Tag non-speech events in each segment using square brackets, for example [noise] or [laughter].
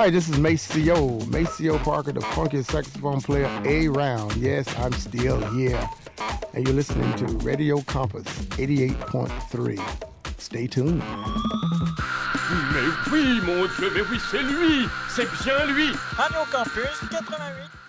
Hi, this is Maceo, Maceo Parker, the funky saxophone player around. Yes, I'm still here. And you're listening to Radio Campus 88.3. Stay tuned. Mais oui, mon Dieu, mais oui, c'est lui C'est bien lui Radio Campus 88.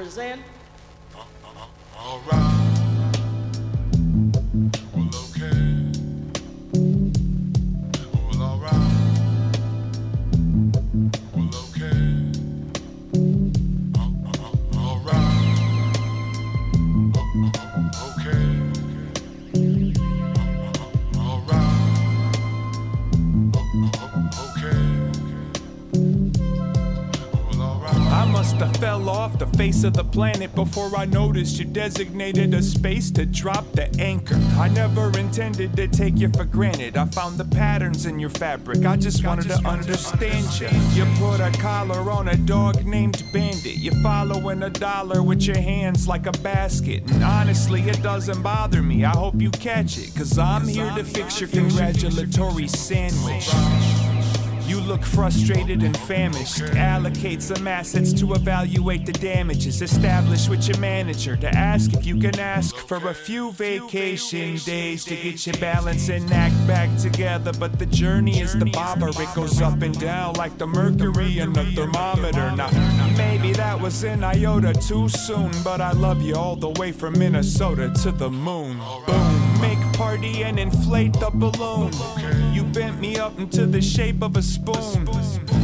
Present. Face of the planet before I noticed you designated a space to drop the anchor. I never intended to take you for granted. I found the patterns in your fabric. I just wanted to understand you. You put a collar on a dog named Bandit. You're following a dollar with your hands like a basket. And honestly, it doesn't bother me. I hope you catch it, cause I'm here to fix your congratulatory sandwich. You look frustrated and famished. Allocate some assets to evaluate the damages. Establish with your manager to ask if you can ask for a few vacation days to get your balance and act back together. But the journey is the bobber, it goes up and down like the mercury in the thermometer. Now, maybe that was an iota too soon, but I love you all the way from Minnesota to the moon. Boom, make party and inflate the balloon. Bent me up into the shape of a spoon.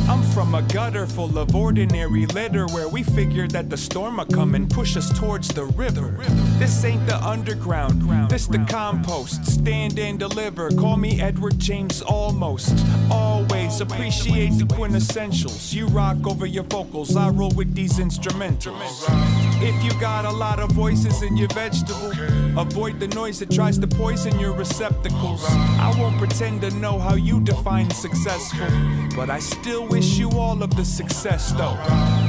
I'm from a gutter full of ordinary litter where we figured that the storm would come and push us towards the river. This ain't the underground, this the compost. Stand and deliver. Call me Edward James almost. Always appreciate the quintessentials. You rock over your vocals, I roll with these instrumentals. If you got a lot of voices in your vegetable, avoid the noise that tries to poison your receptacles. I won't pretend to know how you define successful, but I still wish you all of the success though.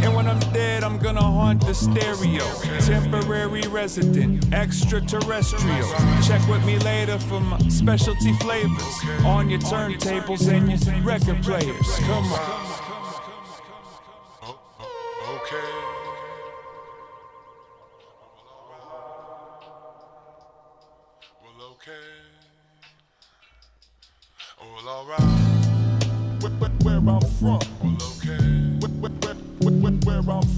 And when I'm dead, I'm gonna haunt the stereo. Temporary resident, extraterrestrial. Check with me later for my specialty flavors on your turntables and your record players. Come on. Alright. Where, where, where I'm from, Well, okay. where, where, where, where, where I'm from,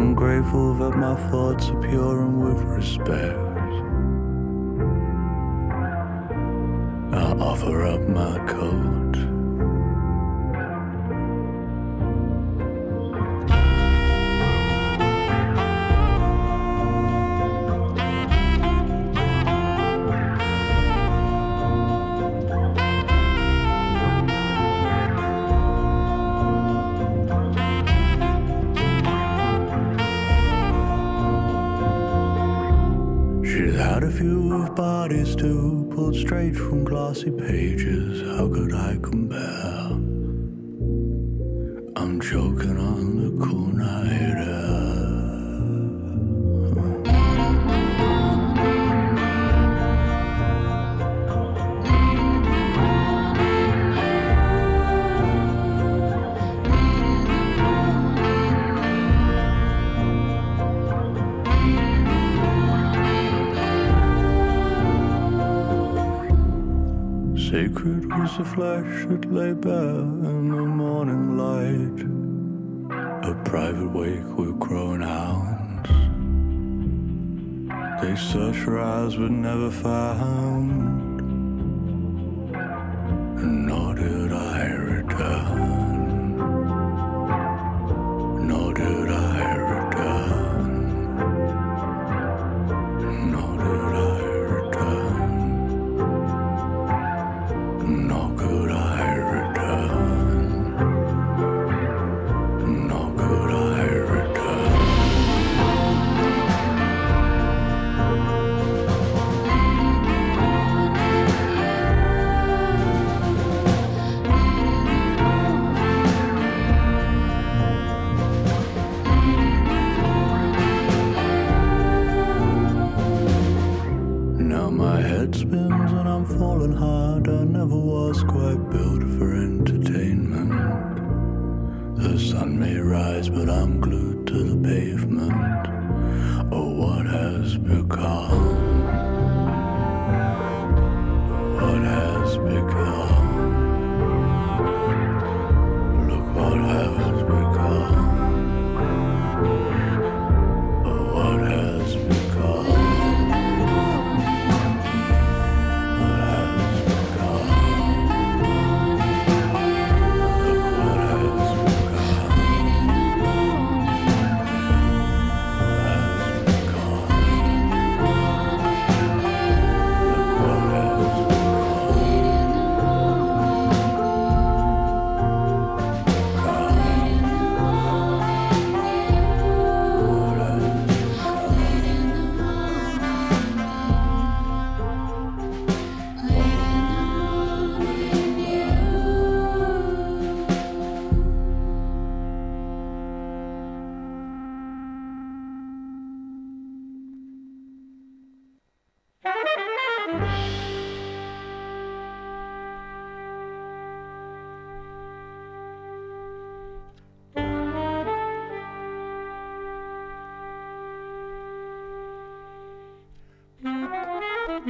Ungrateful that my thoughts are pure and with respect. I offer up my coat. flesh that lay bare in the morning light. A private wake with crowing hounds. They search, rise, eyes but never found.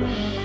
Mm-hmm.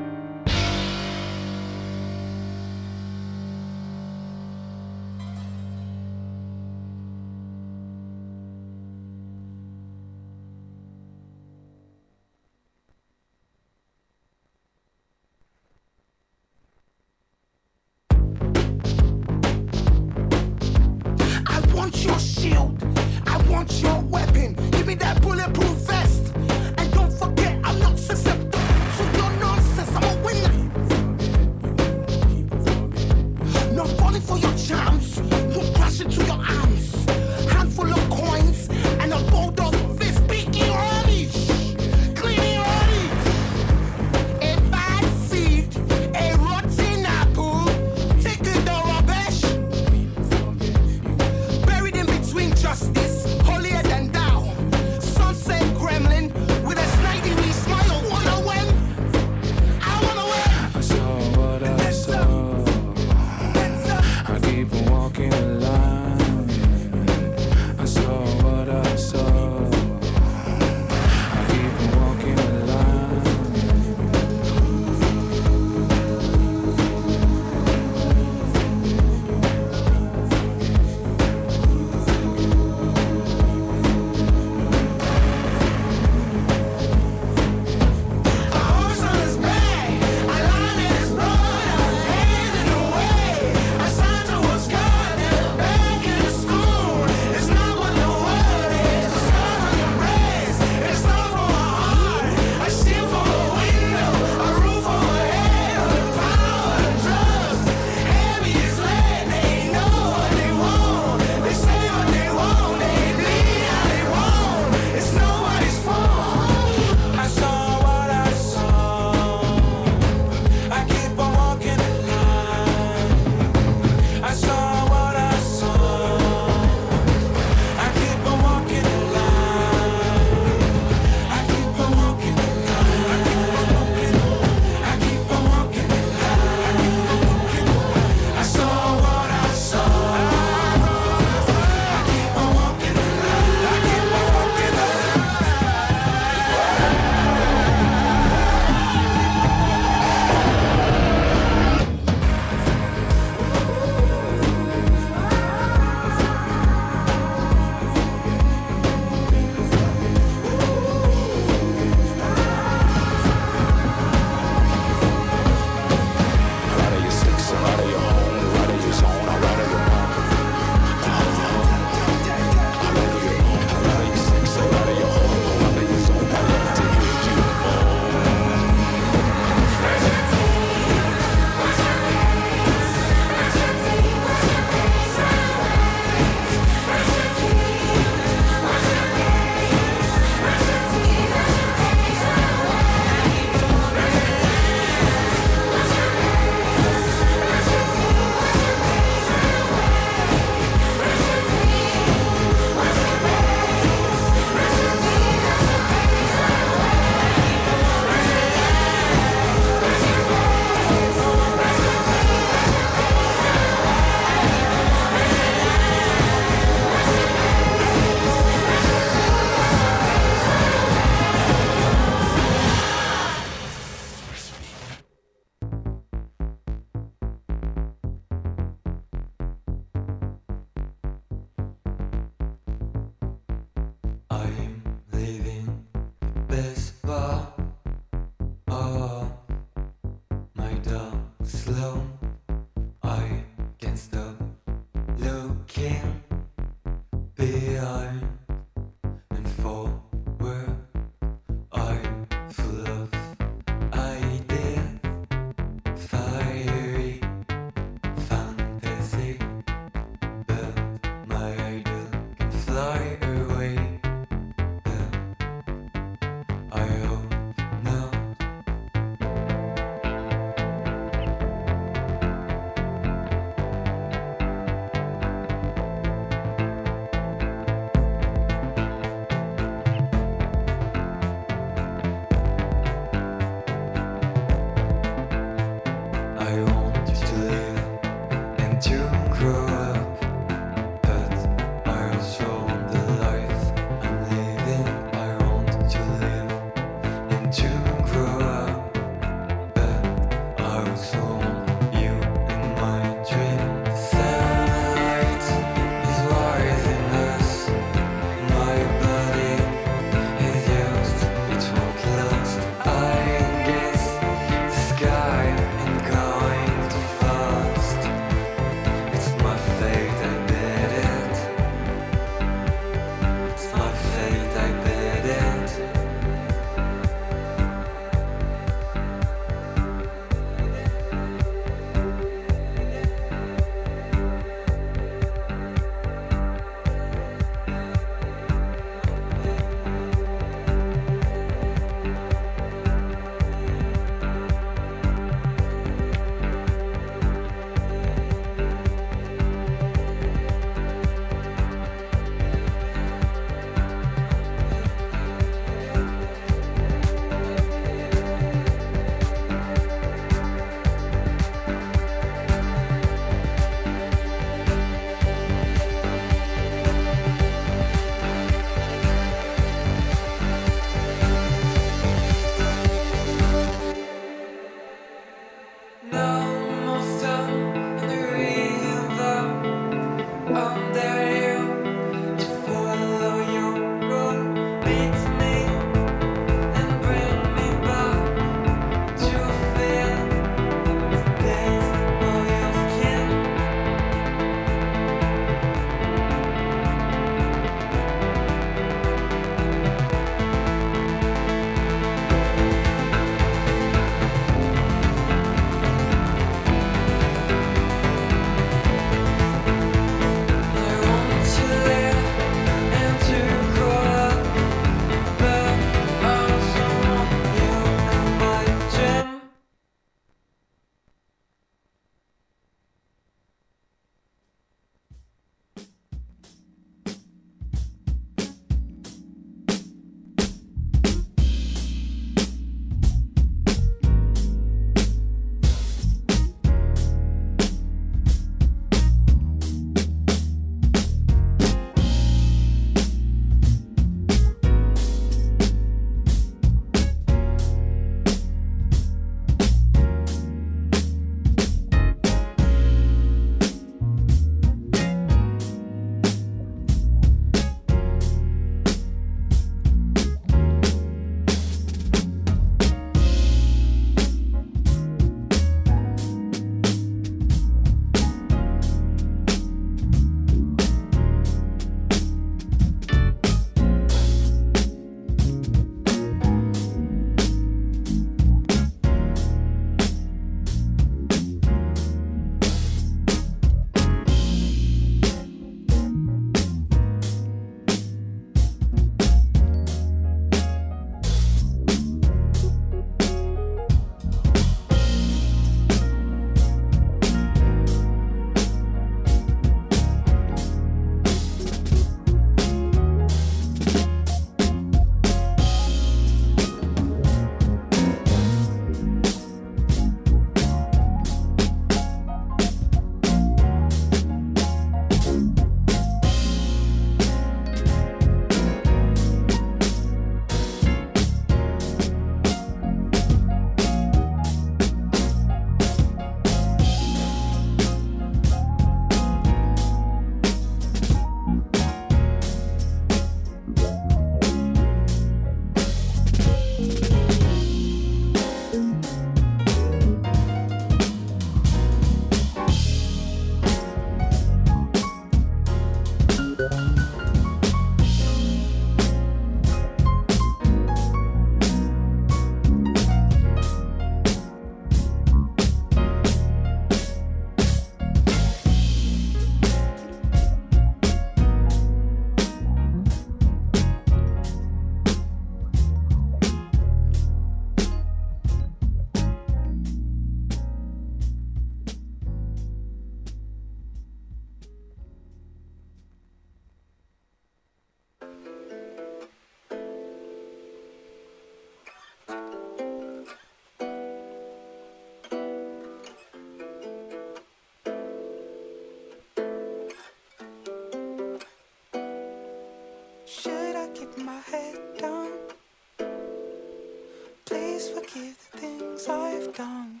Please forgive the things I've done.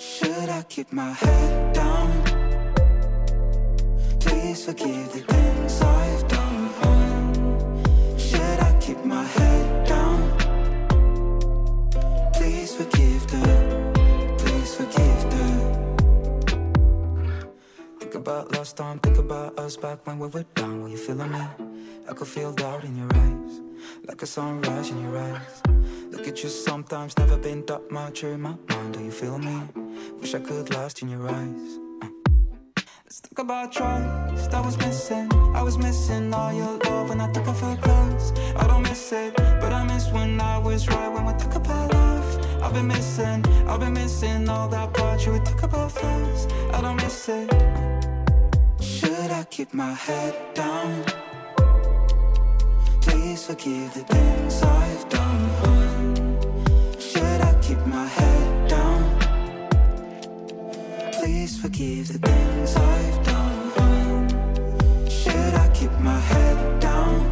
Should I keep my head down? Please forgive the things I've done. Should I keep my head down? Please forgive the, please forgive the. Think about last time, think about us back when we were down. Were you feeling me? I could feel doubt in your eyes, like a sunrise in your eyes. At you sometimes, never been that much in my mind. Do you feel me? Wish I could last in your eyes. Uh. Let's talk about trust. I was missing, I was missing all your love when I took off your clothes. I don't miss it, but I miss when I was right when we talk about love. I've been missing, I've been missing all that part you would talk about first. I don't miss it. Should I keep my head down? Please forgive the things I've done. Keep my head down? Please forgive the things I've done. Should I keep my head down?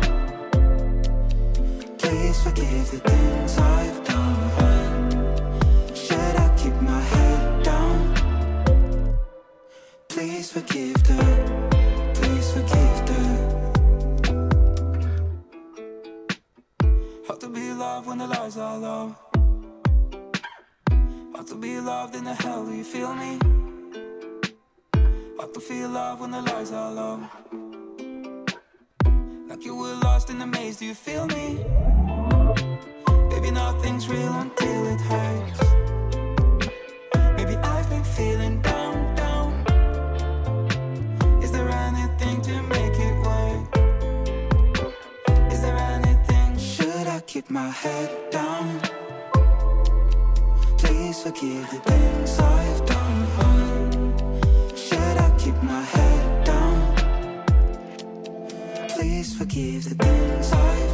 Please forgive the things I've done. Should I keep my head down? Please forgive the, please forgive the. Hard to be loved when the lies are low. To be loved in the hell, do you feel me? Hard to feel love when the lies are low. Like you were lost in the maze, do you feel me? Baby, nothing's real until it hurts. Maybe I've been feeling down, down. Is there anything to make it work? Is there anything? Should I keep my head down? Please forgive the things I've done. Should I keep my head down? Please forgive the things I've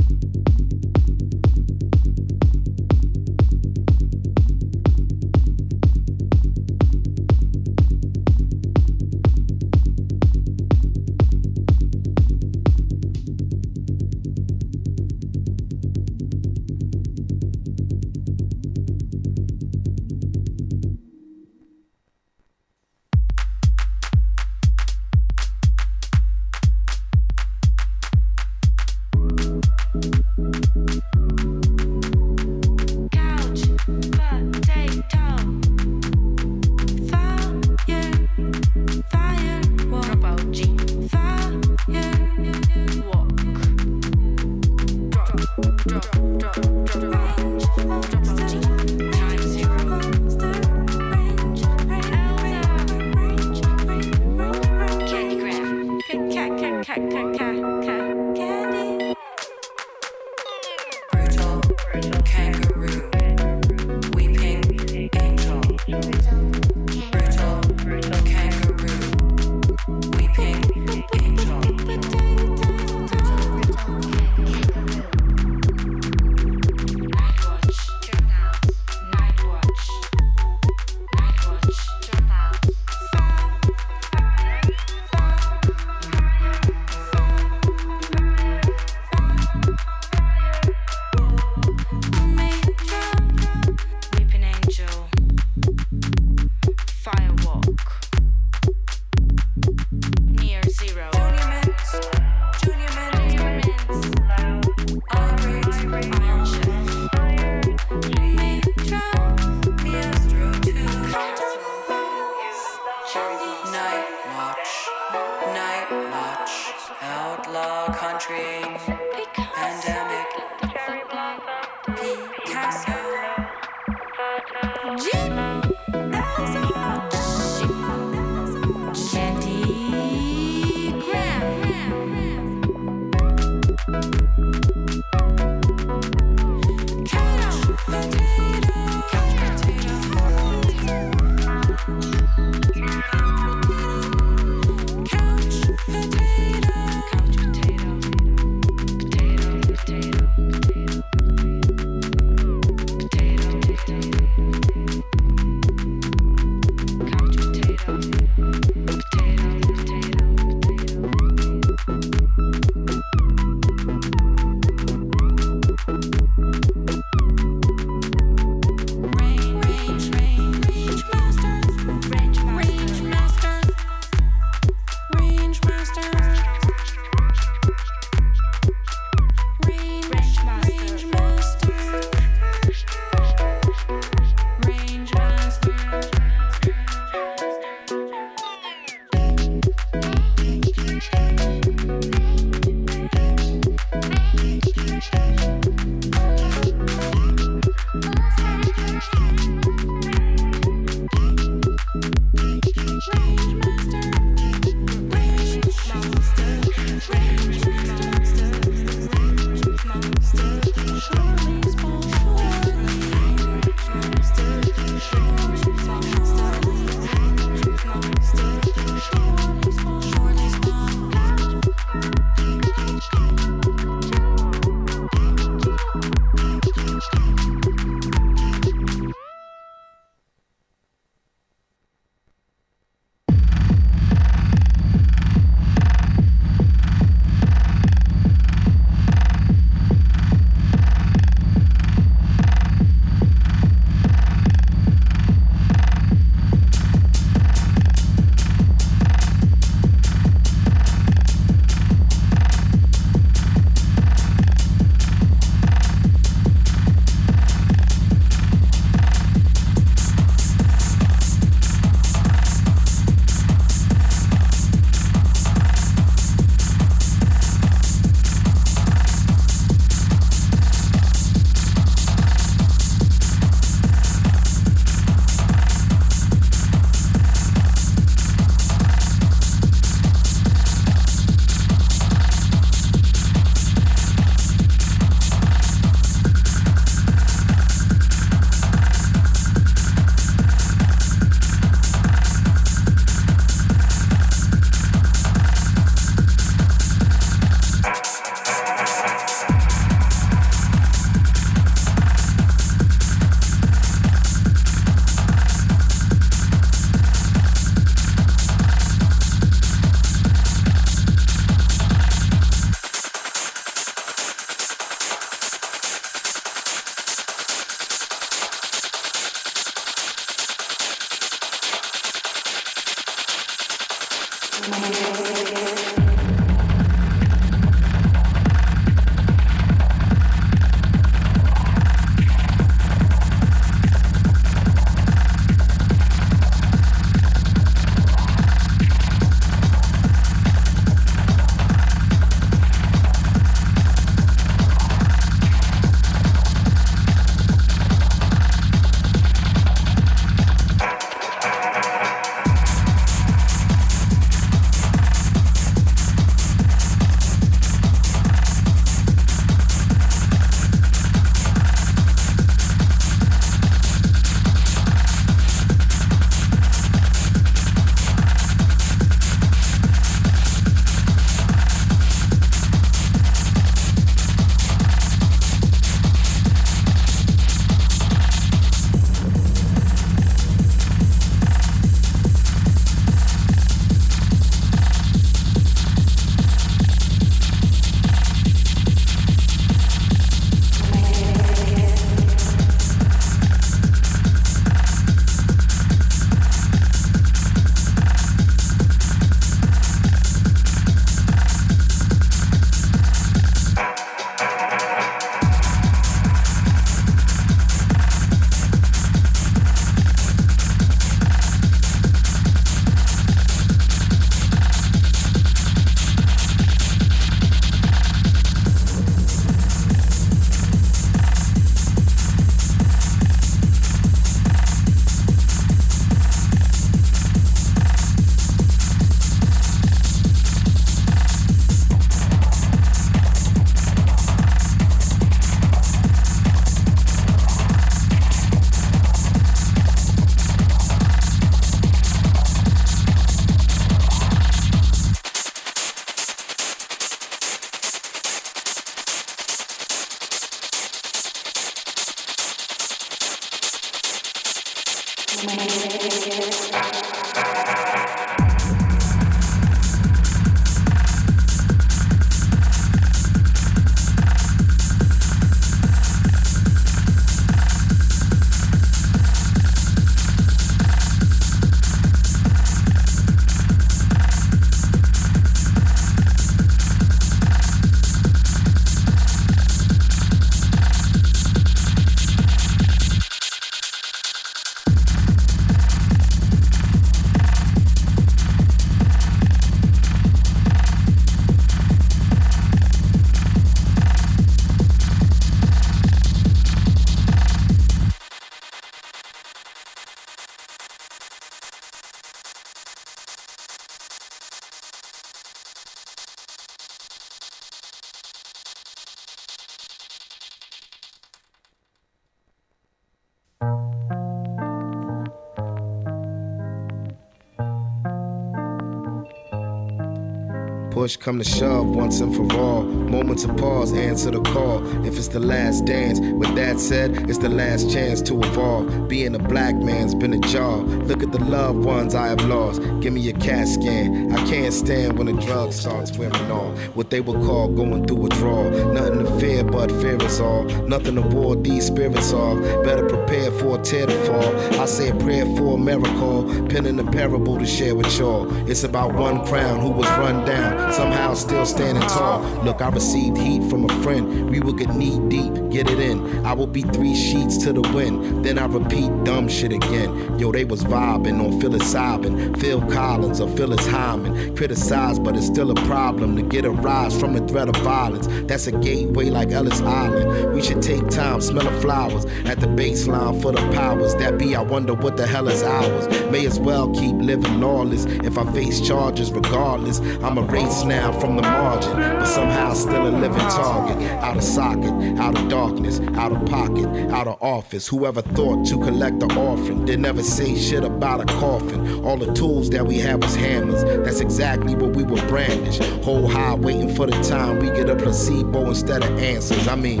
push come to shove once and for all. Moments of pause, answer the call. If it's the last dance, with that said, it's the last chance to evolve. Being a black man's been a job. Look at the loved ones I have lost. Give me a CAT scan. I can't stand when the drug starts wearing off. What they would call going through draw. Nothing to fear but fear is all. Nothing to ward these spirits off. Better prepare for a tear to fall. I say a prayer for a miracle. Penning a parable to share with y'all. It's about one crown who was run down somehow still standing tall. Look, I received heat from a friend. We will get knee deep, get it in. I will be three sheets to the wind. Then I repeat dumb shit again. Yo, they was vibing on psilocybin. Phil Collins or Phyllis Hyman. Criticized, but it's still a problem to get a rise from the threat of violence. That's a gateway like Ellis Island. We should take time, smell the flowers at the baseline for the powers that be. I wonder what the hell is ours. May as well keep living lawless if I face charges regardless. I'm a race now from the margin, but somehow still a living target. Out of socket, out of darkness, out of pocket, out of office. Whoever thought to collect the orphan did never say shit about a coffin. All the tools that we had was hammers. That's exactly what we were brandish. Whole high waiting for the time we get a placebo instead of answers. I mean,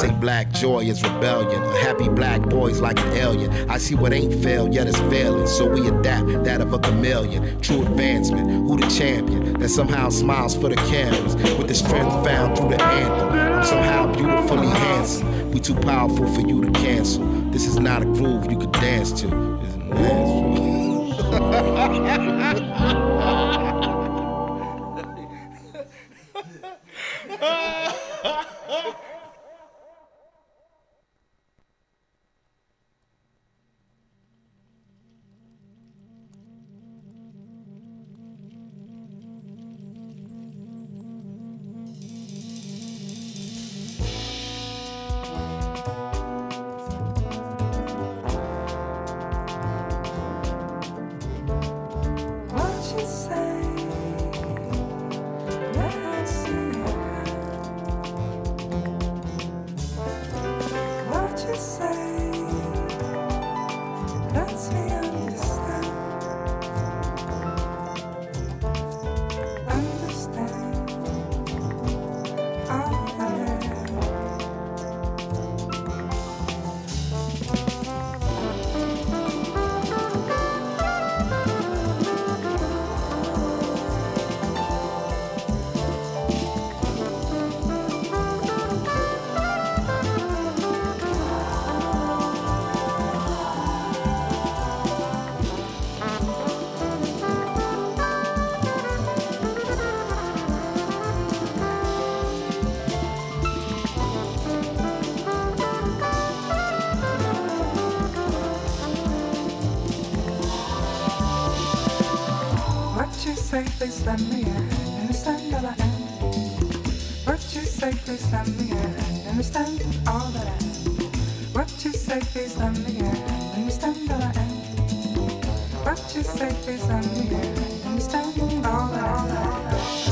say black joy is rebellion. A happy black boy's like an alien. I see what ain't failed, yet it's failing. So we adapt that of a chameleon. True advancement. Who the champion that somehow smiles for the cameras with the strength found through the anthem? I'm somehow beautifully handsome. We too powerful for you to cancel. This is not a groove you could dance to. It's. [laughs] let me. Understand all I am. What you say, please let me in. Understand all that I am. What you say, please let me in. Understand all I am. What you say, please let me in. Understand all that I am.